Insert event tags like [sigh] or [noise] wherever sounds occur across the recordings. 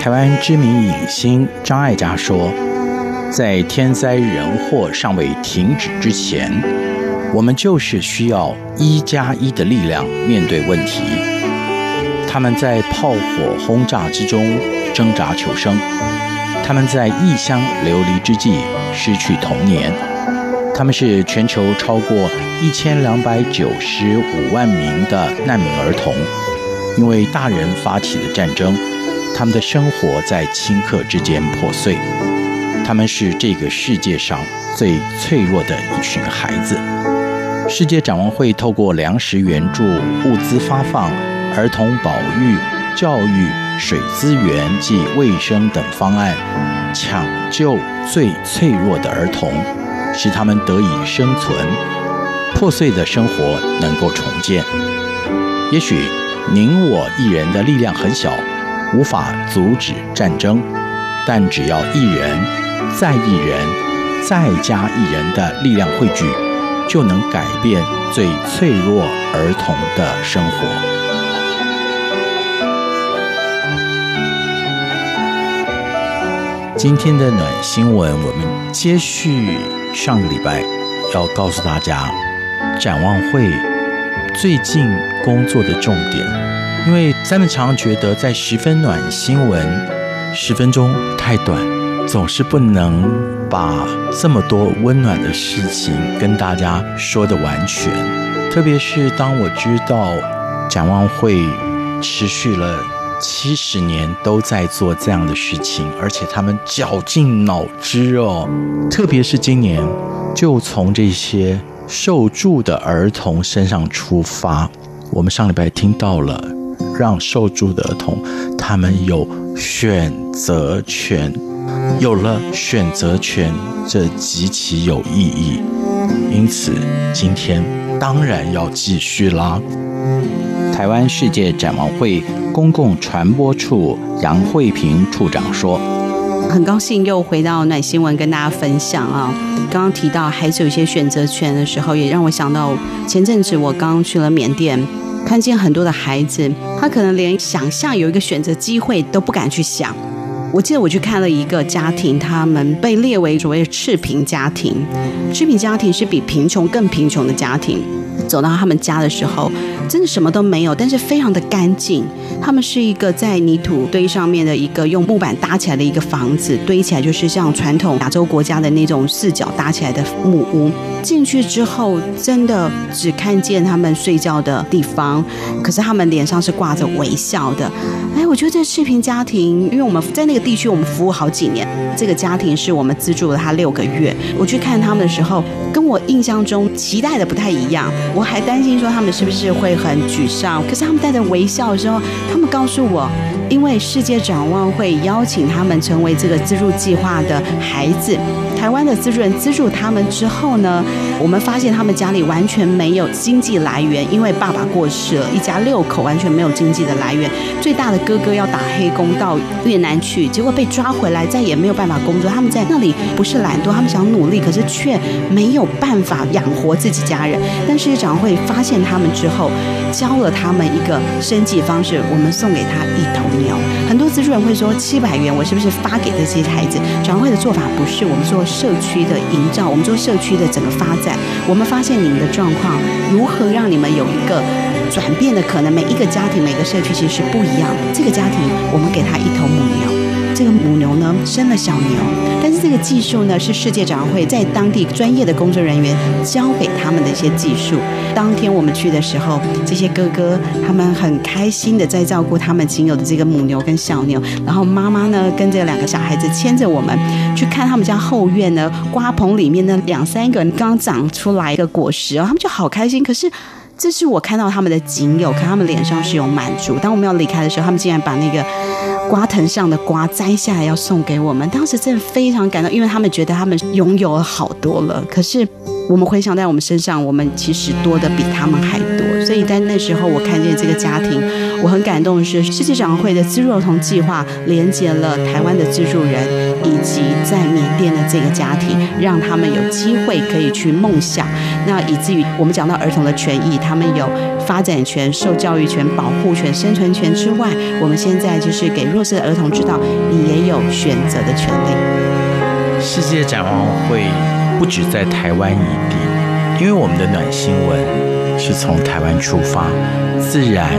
台湾知名影星张艾嘉说：“在天灾人祸尚未停止之前，我们就是需要一加一的力量面对问题。他们在炮火轰炸之中挣扎求生，他们在异乡流离之际失去童年，他们是全球超过一千两百九十五万名的难民儿童，因为大人发起的战争。”他们的生活在顷刻之间破碎，他们是这个世界上最脆弱的一群孩子。世界展望会透过粮食援助、物资发放、儿童保育、教育、水资源及卫生等方案，抢救最脆弱的儿童，使他们得以生存，破碎的生活能够重建。也许您我一人的力量很小。无法阻止战争，但只要一人、再一人、再加一人的力量汇聚，就能改变最脆弱儿童的生活。今天的暖新闻，我们接续上个礼拜要告诉大家，展望会最近工作的重点。因为咱们常常觉得，在十分暖新闻十分钟太短，总是不能把这么多温暖的事情跟大家说的完全。特别是当我知道展望会持续了七十年都在做这样的事情，而且他们绞尽脑汁哦。特别是今年，就从这些受助的儿童身上出发，我们上礼拜听到了。让受助的儿童，他们有选择权，有了选择权，这极其有意义。因此，今天当然要继续啦。台湾世界展望会公共传播处杨慧萍处长说：“很高兴又回到暖新闻跟大家分享啊。刚刚提到孩子有一些选择权的时候，也让我想到前阵子我刚去了缅甸。”看见很多的孩子，他可能连想象有一个选择机会都不敢去想。我记得我去看了一个家庭，他们被列为所谓的赤贫家庭。赤贫家庭是比贫穷更贫穷的家庭。走到他们家的时候，真的什么都没有，但是非常的干净。他们是一个在泥土堆上面的一个用木板搭起来的一个房子，堆起来就是像传统亚洲国家的那种四角搭起来的木屋。进去之后，真的只看见他们睡觉的地方，可是他们脸上是挂着微笑的。哎，我觉得这赤贫家庭，因为我们在那个地区我们服务好几年，这个家庭是我们资助了他六个月。我去看他们的时候，跟我印象中期待的不太一样。我还担心说他们是不是会会很沮丧，可是他们带着微笑的时候，他们告诉我，因为世界展望会邀请他们成为这个资助计划的孩子。台湾的资助人资助他们之后呢，我们发现他们家里完全没有经济来源，因为爸爸过世了，一家六口完全没有经济的来源。最大的哥哥要打黑工到越南去，结果被抓回来，再也没有办法工作。他们在那里不是懒惰，他们想努力，可是却没有办法养活自己家人。但是长会发现他们之后，教了他们一个生计方式，我们送给他一头牛。资助人会说七百元，我是不是发给这些孩子？转会的做法不是，我们做。社区的营造，我们做社区的整个发展，我们发现你们的状况如何让你们有一个转变的可能？每一个家庭、每个社区其实是不一样的。这个家庭，我们给他一头母牛。这个母牛呢，生了小牛，但是这个技术呢，是世界展会在当地专业的工作人员教给他们的一些技术。当天我们去的时候，这些哥哥他们很开心的在照顾他们仅有的这个母牛跟小牛，然后妈妈呢跟这两个小孩子牵着我们去看他们家后院呢，瓜棚里面的两三个刚长出来的果实哦，他们就好开心。可是。这是我看到他们的仅有，看他们脸上是有满足。当我们要离开的时候，他们竟然把那个瓜藤上的瓜摘下来要送给我们，当时真的非常感动，因为他们觉得他们拥有了好多了。可是我们回想在我们身上，我们其实多的比他们还多。所以在那时候，我看见这个家庭，我很感动的是，世界展望会的资助儿童计划连接了台湾的资助人以及在缅甸的这个家庭，让他们有机会可以去梦想。那以至于我们讲到儿童的权益，他们有发展权、受教育权、保护权、生存权之外，我们现在就是给弱势的儿童知道，你也有选择的权利。世界展望会不止在台湾一地，因为我们的暖新闻是从台湾出发，自然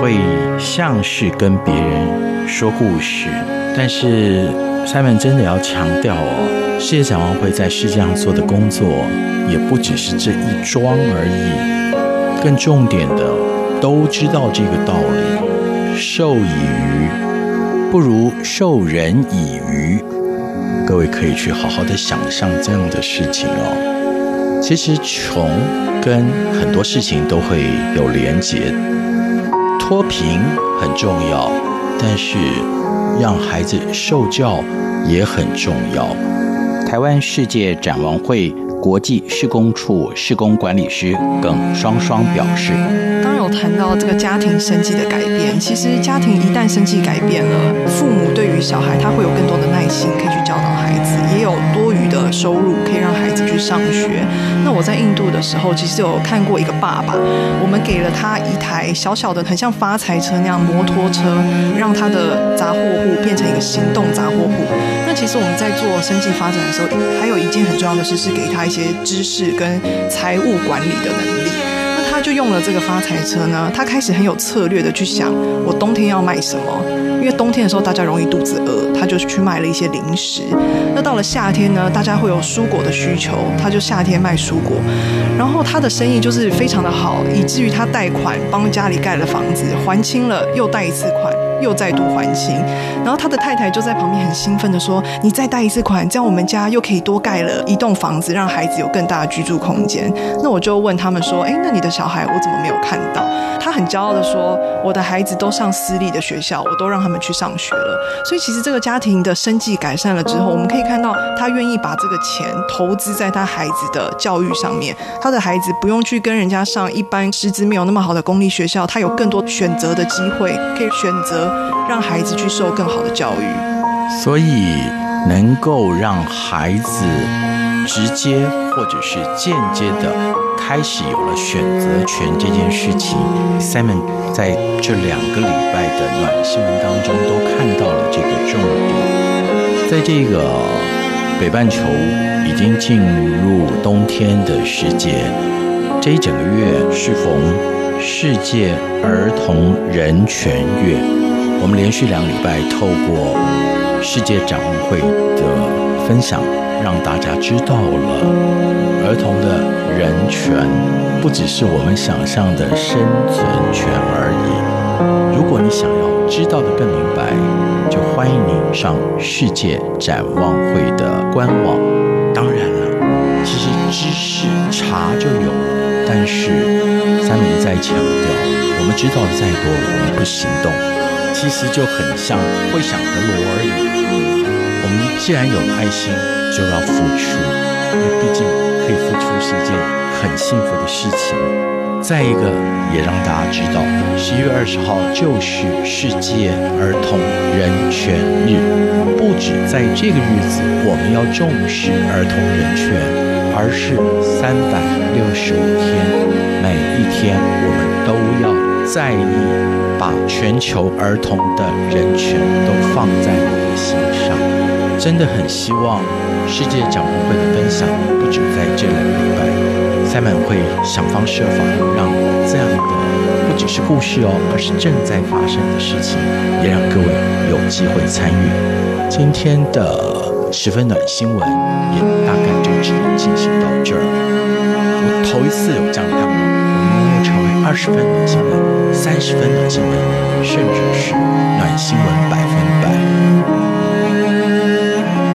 会像是跟别人说故事。但是三门真的要强调哦。世界展望会在世界上做的工作，也不只是这一桩而已。更重点的，都知道这个道理：授以鱼，不如授人以渔。各位可以去好好的想象这样的事情哦。其实穷跟很多事情都会有连结，脱贫很重要，但是让孩子受教也很重要。台湾世界展望会国际施工处施工管理师耿双双表示：“有谈到这个家庭生计的改变，其实家庭一旦生计改变了，父母对于小孩他会有更多的耐心，可以去教导孩子，也有多余的收入可以让孩子去上学。那我在印度的时候，其实有看过一个爸爸，我们给了他一台小小的、很像发财车那样摩托车，让他的杂货户变成一个行动杂货铺。那其实我们在做生计发展的时候。”还有一件很重要的事是给他一些知识跟财务管理的能力。他就用了这个发财车呢，他开始很有策略的去想，我冬天要卖什么？因为冬天的时候大家容易肚子饿，他就去卖了一些零食。那到了夏天呢，大家会有蔬果的需求，他就夏天卖蔬果。然后他的生意就是非常的好，以至于他贷款帮家里盖了房子，还清了又贷一次款。又再度还清，然后他的太太就在旁边很兴奋地说：“你再贷一次款，这样我们家又可以多盖了一栋房子，让孩子有更大的居住空间。”那我就问他们说：“诶，那你的小孩我怎么没有看到？”他很骄傲地说：“我的孩子都上私立的学校，我都让他们去上学了。”所以其实这个家庭的生计改善了之后，我们可以看到他愿意把这个钱投资在他孩子的教育上面。他的孩子不用去跟人家上一般师资没有那么好的公立学校，他有更多选择的机会，可以选择。让孩子去受更好的教育，所以能够让孩子直接或者是间接的开始有了选择权这件事情，Simon 在这两个礼拜的暖新闻当中都看到了这个重点。在这个北半球已经进入冬天的时节，这一整个月适逢世界儿童人权月。我们连续两礼拜透过世界展望会的分享，让大家知道了 [laughs] 儿童的人权不只是我们想象的生存权而已。如果你想要知道的更明白，就欢迎你上世界展望会的官网。当然了，其实知识查就有了，但是三明一再强调，我们知道的再多，我们不行动。其实就很像会响的锣而已。我们既然有爱心，就要付出，因为毕竟可以付出是一件很幸福的事情。再一个，也让大家知道，十一月二十号就是世界儿童人权日。不止在这个日子，我们要重视儿童人权，而是三百六十五天，每一天我们都要。在意把全球儿童的人权都放在你的心上，真的很希望世界展望会的分享不止在这两个礼拜，Simon 会想方设法让这样的不只是故事哦，而是正在发生的事情，也让各位有机会参与。今天的十分暖新闻也大概就只能进行到这儿。我头一次有这样的感悟，我们能够成为二十分暖新闻。三十分的新闻，甚至是暖新闻百分百。